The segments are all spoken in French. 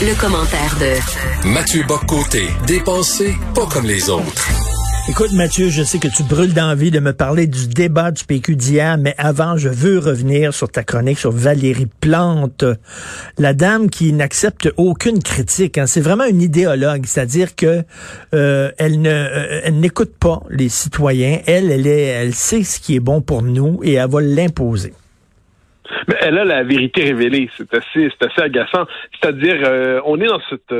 Le, commentaire de Mathieu Boccoté, dépensé pas comme les autres. Écoute Mathieu, je sais que tu brûles d'envie de me parler du débat du PQ d'hier, mais avant, je veux revenir sur ta chronique sur Valérie Plante, la dame qui n'accepte aucune critique. Hein. C'est vraiment une idéologue, c'est-à-dire que euh, elle ne, euh, elle n'écoute pas les citoyens. Elle, elle est, elle sait ce qui est bon pour nous et elle va l'imposer. Mais elle a la vérité révélée. C'est assez, c'est assez agaçant. C'est-à-dire, euh, on est dans cette,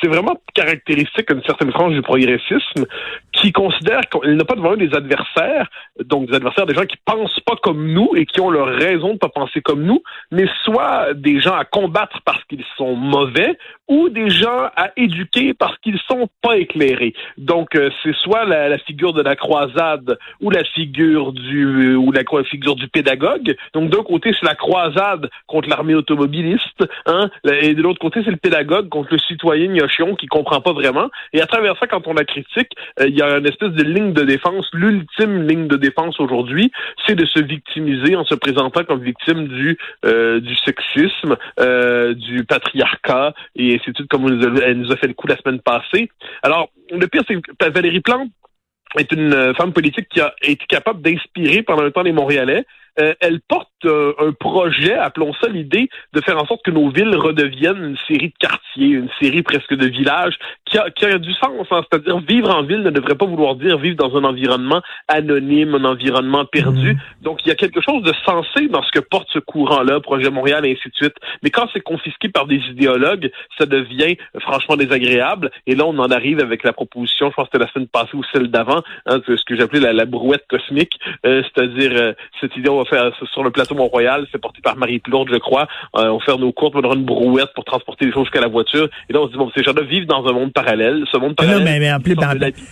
c'est vraiment caractéristique d'une certaine frange du progressisme qui considère qu'il n'a pas devant eux des adversaires, donc des adversaires, des gens qui pensent pas comme nous et qui ont leur raison de pas penser comme nous, mais soit des gens à combattre parce qu'ils sont mauvais ou des gens à éduquer parce qu'ils sont pas éclairés. Donc euh, c'est soit la, la, figure de la croisade ou la figure du ou la figure du pédagogue. Donc d'un côté c'est la croisade contre l'armée automobiliste, hein, et de l'autre côté c'est le pédagogue contre le citoyen gnochion qui comprend pas vraiment. Et à travers ça, quand on la critique, euh, il y a une espèce de ligne de défense. L'ultime ligne de défense aujourd'hui, c'est de se victimiser en se présentant comme victime du euh, du sexisme, du patriarcat et tout comme elle nous a fait le coup la semaine passée. Alors, le pire, c'est que Valérie Plante est une euh, femme politique qui a été capable d'inspirer pendant un temps les Montréalais. Euh, elle porte euh, un projet, appelons ça l'idée, de faire en sorte que nos villes redeviennent une série de quartiers, une série presque de villages, qui a, qui a du sens. Hein. C'est-à-dire vivre en ville ne devrait pas vouloir dire vivre dans un environnement anonyme, un environnement perdu. Mmh. Donc il y a quelque chose de sensé dans ce que porte ce courant-là, Projet Montréal et ainsi de suite. Mais quand c'est confisqué par des idéologues, ça devient franchement désagréable. Et là, on en arrive avec la proposition, je pense que c'était la semaine passée ou celle d'avant, hein, ce que j'appelais la, la, brouette cosmique, euh, c'est-à-dire euh, cette idée, on va sur le plateau Mont-Royal, c'est porté par Marie Plourde, je crois, euh, on faire nos courses, on une brouette pour transporter les choses jusqu'à la voiture. Et là, on se dit, bon, ces gens-là vivent dans un monde parallèle, ce monde parallèle, mais, mais en plus,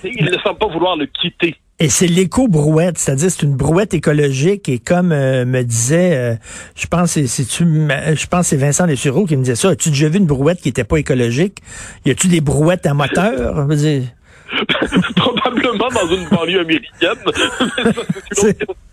ils ne semblent pas vouloir le quitter. Et c'est l'éco-brouette, c'est-à-dire c'est une brouette écologique et comme euh, me disait, euh, je pense c'est tu, je pense c'est Vincent Dessureau qui me disait ça. As-tu déjà vu une brouette qui était pas écologique? Y a-tu des brouettes à moteur? Probablement dans une banlieue américaine.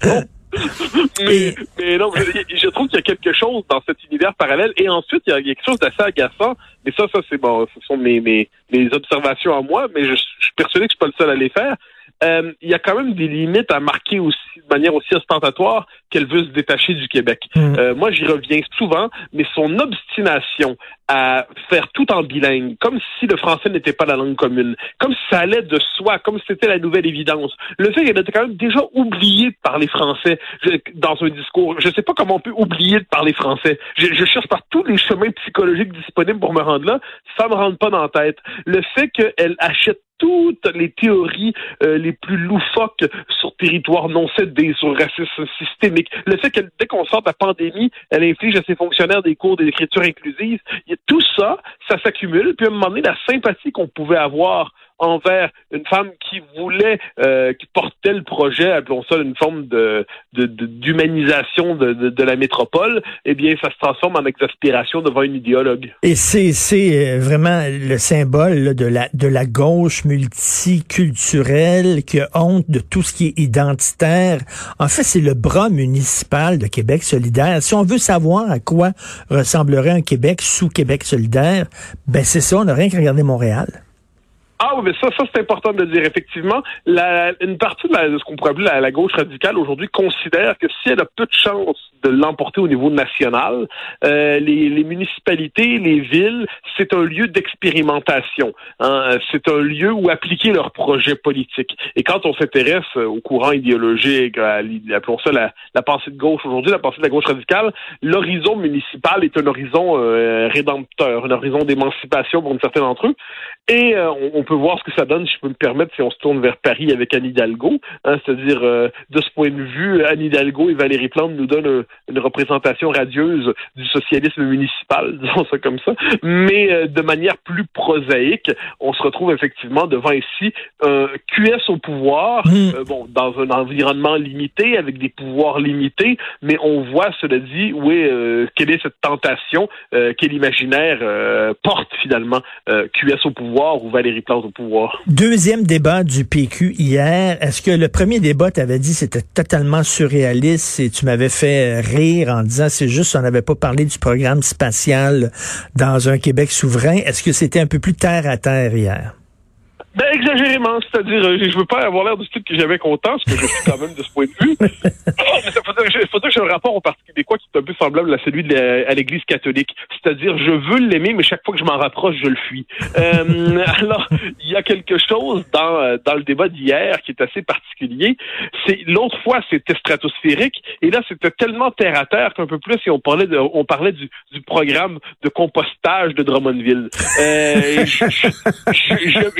mais, mais non, je, trouve qu'il y a quelque chose dans cet univers parallèle. Et ensuite, il y a quelque chose d'assez agaçant. Mais ça, ça c'est bon, ce sont mes, mes, mes observations à moi, mais je, je suis persuadé que je suis pas le seul à les faire. Euh, il y a quand même des limites à marquer aussi de manière aussi ostentatoire qu'elle veut se détacher du Québec. Mm. Euh, moi, j'y reviens souvent, mais son obstination à faire tout en bilingue, comme si le français n'était pas la langue commune, comme si ça allait de soi, comme si c'était la nouvelle évidence. Le fait qu'elle était quand même déjà oubliée de parler français dans un discours, je ne sais pas comment on peut oublier de parler français. Je, je, cherche par tous les chemins psychologiques disponibles pour me rendre là, ça me rentre pas dans la tête. Le fait qu'elle achète toutes les théories euh, les plus loufoques sur territoire non cédé, sur racisme systémique. Le fait que dès qu'on sort de la pandémie, elle inflige à ses fonctionnaires des cours d'écriture inclusive. tout ça, ça s'accumule. Puis à un moment donné, la sympathie qu'on pouvait avoir envers une femme qui voulait, euh, qui portait le projet, appelons ça une forme d'humanisation de, la métropole, eh bien, ça se transforme en exaspération devant une idéologue. Et c'est euh, vraiment le symbole de la de la gauche multiculturelle qui a honte de tout ce qui est identitaire. En fait, c'est le bras municipal de Québec solidaire. Si on veut savoir à quoi ressemblerait un Québec sous Québec solidaire, ben c'est ça, on n'a rien qu'à regarder Montréal. Ah oui, mais ça, ça c'est important de le dire. Effectivement, la, une partie de, la, de ce qu'on pourrait appeler la, gauche radicale aujourd'hui considère que si elle a peu de chance de l'emporter au niveau national, euh, les, les, municipalités, les villes, c'est un lieu d'expérimentation. Hein. C'est un lieu où appliquer leurs projets politiques. Et quand on s'intéresse au courant idéologique, à, appelons ça la, la pensée de gauche aujourd'hui, la pensée de la gauche radicale, l'horizon municipal est un horizon euh, rédempteur, un horizon d'émancipation pour une certaine d'entre eux. Et euh, on, voir ce que ça donne, si je peux me permettre, si on se tourne vers Paris avec Anne Hidalgo. Hein, C'est-à-dire, euh, de ce point de vue, Anne Hidalgo et Valérie Plante nous donnent une représentation radieuse du socialisme municipal, disons ça comme ça. Mais euh, de manière plus prosaïque, on se retrouve effectivement devant ici un QS au pouvoir, mmh. bon, dans un environnement limité, avec des pouvoirs limités, mais on voit, cela dit, oui, quelle est cette tentation, quel imaginaire porte finalement QS au pouvoir ou Valérie Plante au pouvoir. Deuxième débat du PQ hier. Est-ce que le premier débat, tu avais dit c'était totalement surréaliste et tu m'avais fait rire en disant c'est juste on n'avait pas parlé du programme spatial dans un Québec souverain? Est-ce que c'était un peu plus terre à terre hier? Ben, exagérément, c'est-à-dire, euh, je veux pas avoir l'air du type que j'avais content, ce que je suis quand même de ce point de vue. dire, faut dire que j'ai un rapport au Parti peu semblable à celui de à l'Église catholique. C'est-à-dire, je veux l'aimer, mais chaque fois que je m'en rapproche, je le fuis. Euh, alors, il y a quelque chose dans, euh, dans le débat d'hier qui est assez particulier. C'est L'autre fois, c'était stratosphérique, et là, c'était tellement terre à terre qu'un peu plus, si on parlait, de, on parlait du, du programme de compostage de Drummondville. Euh, je, je, je,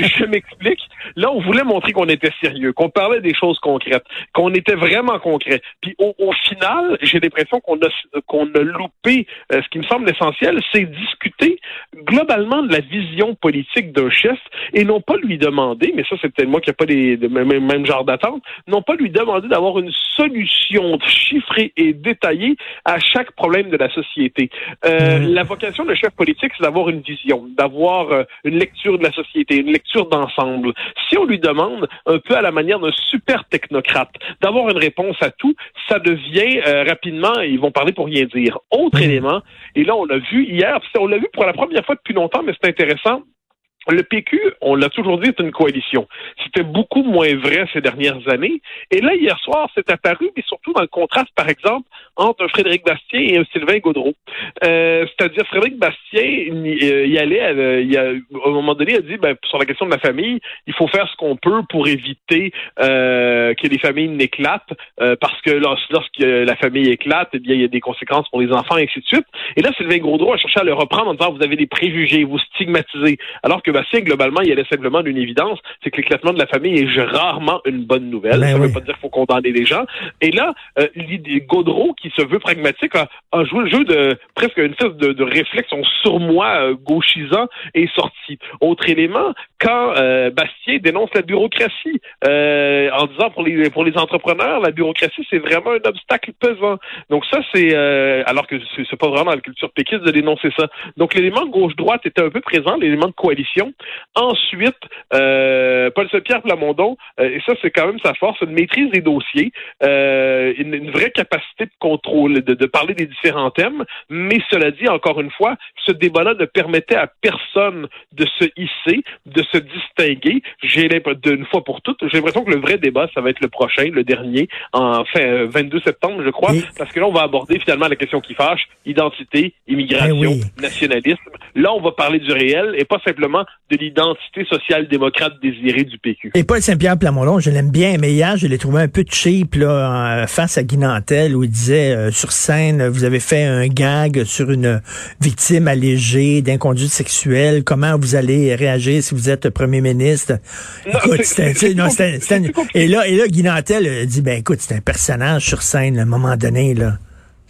je explique. Là, on voulait montrer qu'on était sérieux, qu'on parlait des choses concrètes, qu'on était vraiment concret. Puis au, final, j'ai l'impression qu'on a qu'on a loupé euh, ce qui me semble essentiel, c'est discuter globalement de la vision politique d'un chef et non pas lui demander, mais ça c'est peut-être moi qui n'ai pas les, le même, même genre d'attente, non pas lui demander d'avoir une solution chiffrée et détaillée à chaque problème de la société. Euh, mmh. La vocation d'un chef politique, c'est d'avoir une vision, d'avoir euh, une lecture de la société, une lecture d'ensemble ensemble. Si on lui demande, un peu à la manière d'un super technocrate, d'avoir une réponse à tout, ça devient euh, rapidement, ils vont parler pour rien dire. Autre mmh. élément, et là on l'a vu hier, on l'a vu pour la première fois depuis longtemps, mais c'est intéressant, le PQ, on l'a toujours dit, est une coalition. C'était beaucoup moins vrai ces dernières années. Et là, hier soir, c'est apparu, mais surtout dans le contraste, par exemple, entre Frédéric Bastien et un Sylvain Gaudreau. Euh, C'est-à-dire, Frédéric Bastien, il, euh, allait, euh, il a, à un moment donné, il a dit, ben, sur la question de la famille, il faut faire ce qu'on peut pour éviter euh, que les familles n'éclatent, euh, parce que lorsque la famille éclate, eh bien, il y a des conséquences pour les enfants, et ainsi de suite. Et là, Sylvain Gaudreau a cherché à le reprendre en disant, vous avez des préjugés, vous stigmatisez. Alors que Bastien, globalement, il y allait simplement d'une évidence, c'est que l'éclatement de la famille est rarement une bonne nouvelle. Ben ça ne veut pas dire qu'il faut condamner les gens. Et là, euh, Gaudreau, qui se veut pragmatique, a, joué le jeu de presque une espèce de, de réflexion moi euh, gauchisant est sorti. Autre élément, quand euh, Bastien dénonce la bureaucratie euh, en disant pour les pour les entrepreneurs, la bureaucratie c'est vraiment un obstacle pesant. Donc ça c'est euh, alors que c'est pas vraiment la culture péquiste de dénoncer ça. Donc l'élément gauche-droite était un peu présent, l'élément de coalition. Ensuite, euh, Paul Saint-Pierre Plamondon, euh, et ça c'est quand même sa force, une maîtrise des dossiers, euh, une, une, vraie capacité de contrôle, de, de, parler des différents thèmes, mais cela dit, encore une fois, ce débat-là ne permettait à personne de se hisser, de se distinguer. J'ai d'une fois pour toutes, j'ai l'impression que le vrai débat, ça va être le prochain, le dernier, en fin 22 septembre, je crois, parce que là, on va aborder finalement la question qui fâche, identité, immigration, eh nationalisme. Là, on va parler du réel et pas simplement de l'identité sociale démocrate désirée du PQ. Et Paul Saint-Pierre Plamondon, je l'aime bien, mais hier, je l'ai trouvé un peu cheap là, face à Guy Nantel, où il disait euh, sur scène, vous avez fait un gag sur une victime allégée d'inconduite sexuelle. Comment vous allez réagir si vous êtes premier ministre? écoute, et là, et là, Guy Nantel dit, ben écoute, c'est un personnage sur scène à un moment donné, là.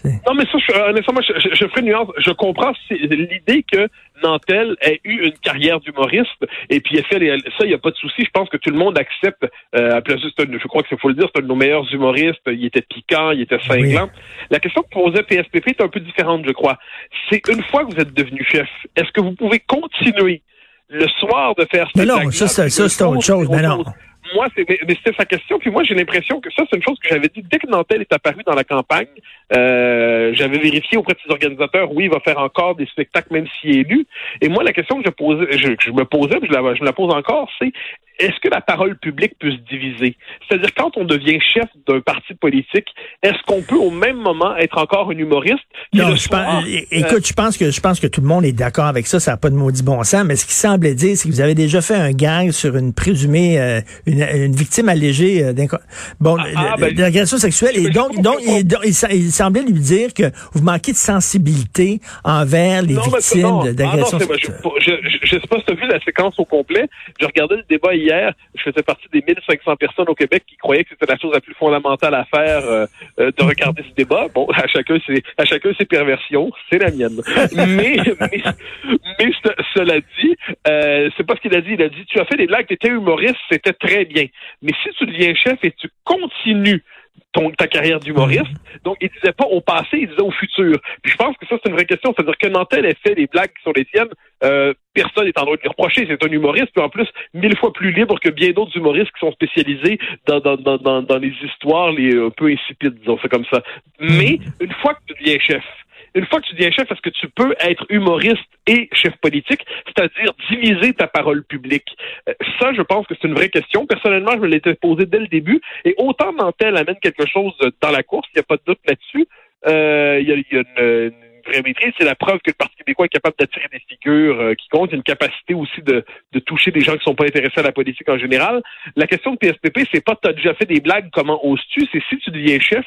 Non, mais ça, je, honnêtement, je, je, je ferai une nuance. Je comprends l'idée que Nantel ait eu une carrière d'humoriste et puis elle fait ça, il n'y a pas de souci. Je pense que tout le monde accepte. Euh, je crois qu'il faut le dire, c'est un de nos meilleurs humoristes. Il était piquant, il était cinglant. La question que posait PSPP est un peu différente, je crois. C'est une fois que vous êtes devenu chef, est-ce que vous pouvez continuer le soir de faire ça? Non, ça, ça, ça c'est autre chose. Mais non moi, c'est, mais c'était sa question. Puis moi, j'ai l'impression que ça, c'est une chose que j'avais dit dès que Nantel est apparu dans la campagne. Euh, j'avais vérifié auprès de ses organisateurs, oui, il va faire encore des spectacles, même s'il est élu. Et moi, la question que je, posais, je, je me posais, je la, je me la pose encore, c'est est-ce que la parole publique peut se diviser? C'est-à-dire, quand on devient chef d'un parti politique, est-ce qu'on peut au même moment être encore un humoriste? Non, je pense, écoute, je pense que je pense que tout le monde est d'accord avec ça, ça n'a pas de maudit bon sens, mais ce qui semblait dire, c'est que vous avez déjà fait un gag sur une présumée, euh, une, victime allégée euh, bon, ah, ah ben, d'agression sexuelle, et donc, donc, il, semblait lui dire que vous manquez de sensibilité envers les victimes d'agression sexuelle. Je ne sais pas si tu as vu la séquence au complet, j'ai regardé le débat hier, je faisais partie des 1500 personnes au Québec qui croyaient que c'était la chose la plus fondamentale à faire euh, euh, de regarder ce débat. Bon, à chacun ses, à chacun ses perversions, c'est la mienne. mais, mais, cela dit, euh, c'est pas ce qu'il a dit. Il a dit, tu as fait des blagues, tu étais humoriste, c'était très bien. Mais si tu deviens chef et tu continues ton, ta carrière d'humoriste. Donc, il disait pas au passé, il disait au futur. Puis je pense que ça, c'est une vraie question. C'est-à-dire que Nantel ait fait des blagues qui sont les tiennes, euh, personne n'est en droit de lui reprocher. C'est un humoriste, puis en plus, mille fois plus libre que bien d'autres humoristes qui sont spécialisés dans, dans, dans, dans, les histoires les un peu insipides, disons c'est comme ça. Mais une fois que tu deviens chef, une fois que tu deviens chef, est-ce que tu peux être humoriste et chef politique, c'est-à-dire diviser ta parole publique? Euh, ça, je pense que c'est une vraie question. Personnellement, je me l'étais posée dès le début. Et autant Nantel amène quelque chose dans la course, il n'y a pas de doute là-dessus. Euh, il y a, une, vraie maîtrise, c'est la preuve que le Parti québécois est capable d'attirer des figures euh, qui comptent, une capacité aussi de, de toucher des gens qui sont pas intéressés à la politique en général. La question de PSPP, c'est pas tu as déjà fait des blagues, comment oses-tu, c'est si tu deviens chef,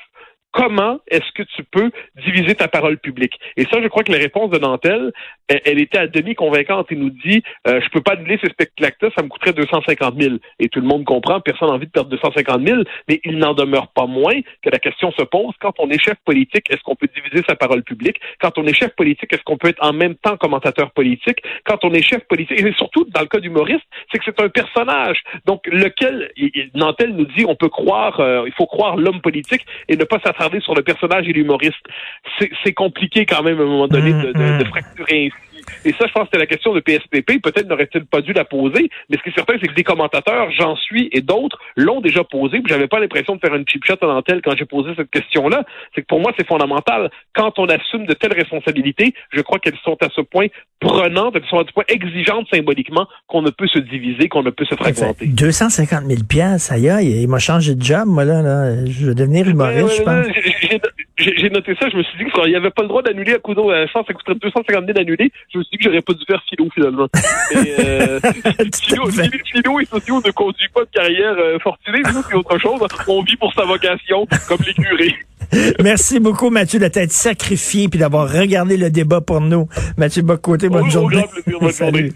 comment est-ce que tu peux diviser ta parole publique? Et ça, je crois que la réponse de Nantel, elle, était à demi convaincante. Il nous dit, euh, je peux pas annuler ces spectacles-là, ça me coûterait 250 000. Et tout le monde comprend, personne n'a envie de perdre 250 000, mais il n'en demeure pas moins que la question se pose, quand on est chef politique, est-ce qu'on peut diviser sa parole publique? Quand on est chef politique, est-ce qu'on peut être en même temps commentateur politique? Quand on est chef politique, et surtout dans le cas d'humoriste, c'est que c'est un personnage. Donc, lequel, Nantel nous dit, on peut croire, euh, il faut croire l'homme politique et ne pas sur le personnage et l'humoriste. C'est compliqué quand même à un moment donné de, de, de mm-hmm. fracturer ainsi et ça, je pense que c'est la question de PSPP. Peut-être n'aurait-il pas dû la poser, mais ce qui est certain, c'est que des commentateurs, j'en suis, et d'autres, l'ont déjà posé. J'avais pas l'impression de faire une cheap shot en dentelle quand j'ai posé cette question-là. C'est que pour moi, c'est fondamental. Quand on assume de telles responsabilités, je crois qu'elles sont à ce point prenantes, elles sont à ce point exigeantes symboliquement qu'on ne peut se diviser, qu'on ne peut se fragmenter. 250 000 piastres, aïe, aïe, il m'a changé de job, moi, là, là. Je veux devenir humoriste, je pense j'ai noté ça, je me suis dit qu'il n'y avait pas le droit d'annuler à Kudo à ça coûterait 250 000 d'annuler. Je me suis dit que j'aurais pas dû faire philo finalement. Mais, euh, philo, philo, et sociaux ne conduit pas de carrière euh, fortunée, c'est autre chose. On vit pour sa vocation, comme les curés. Merci beaucoup, Mathieu, de t'être sacrifié puis d'avoir regardé le débat pour nous. Mathieu Bocoté, bonne journée. bonne journée.